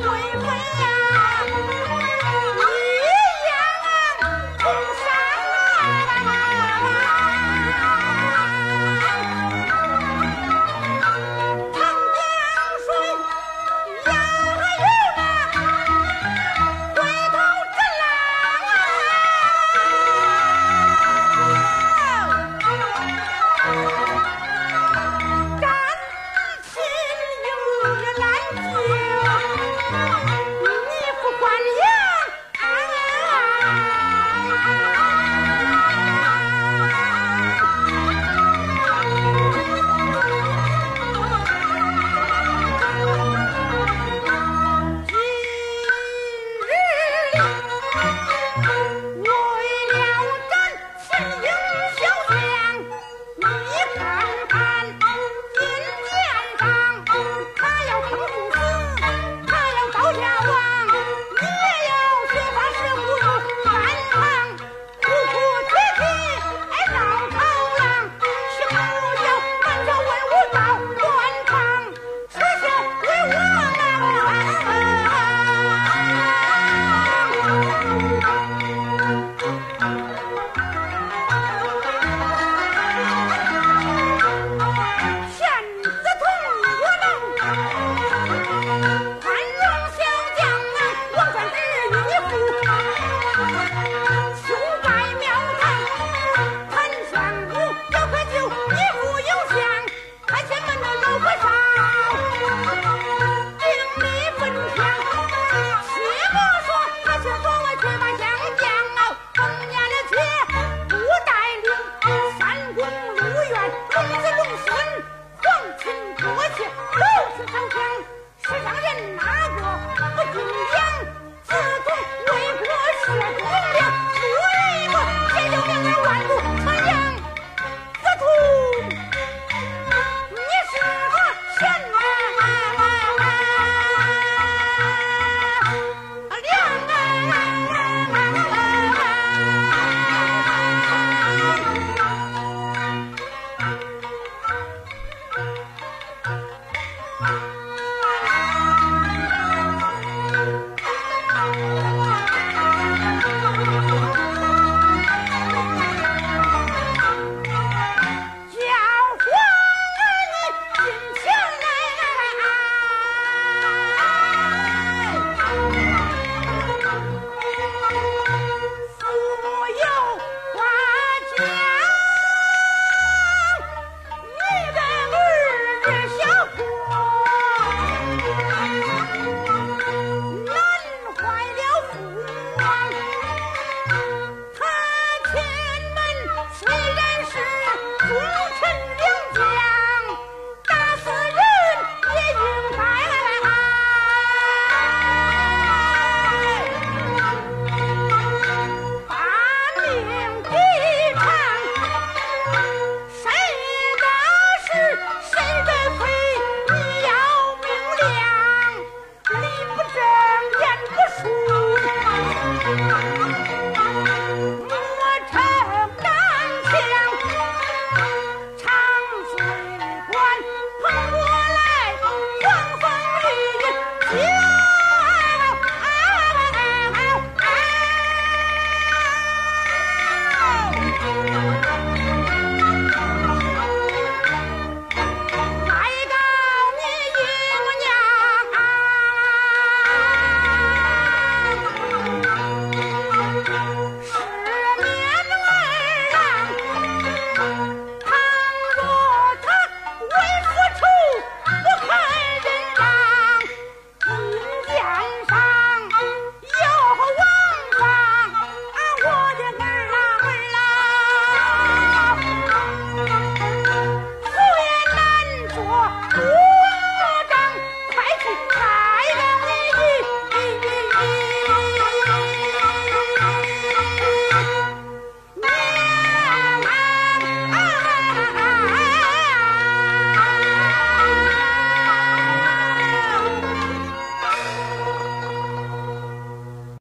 微微呀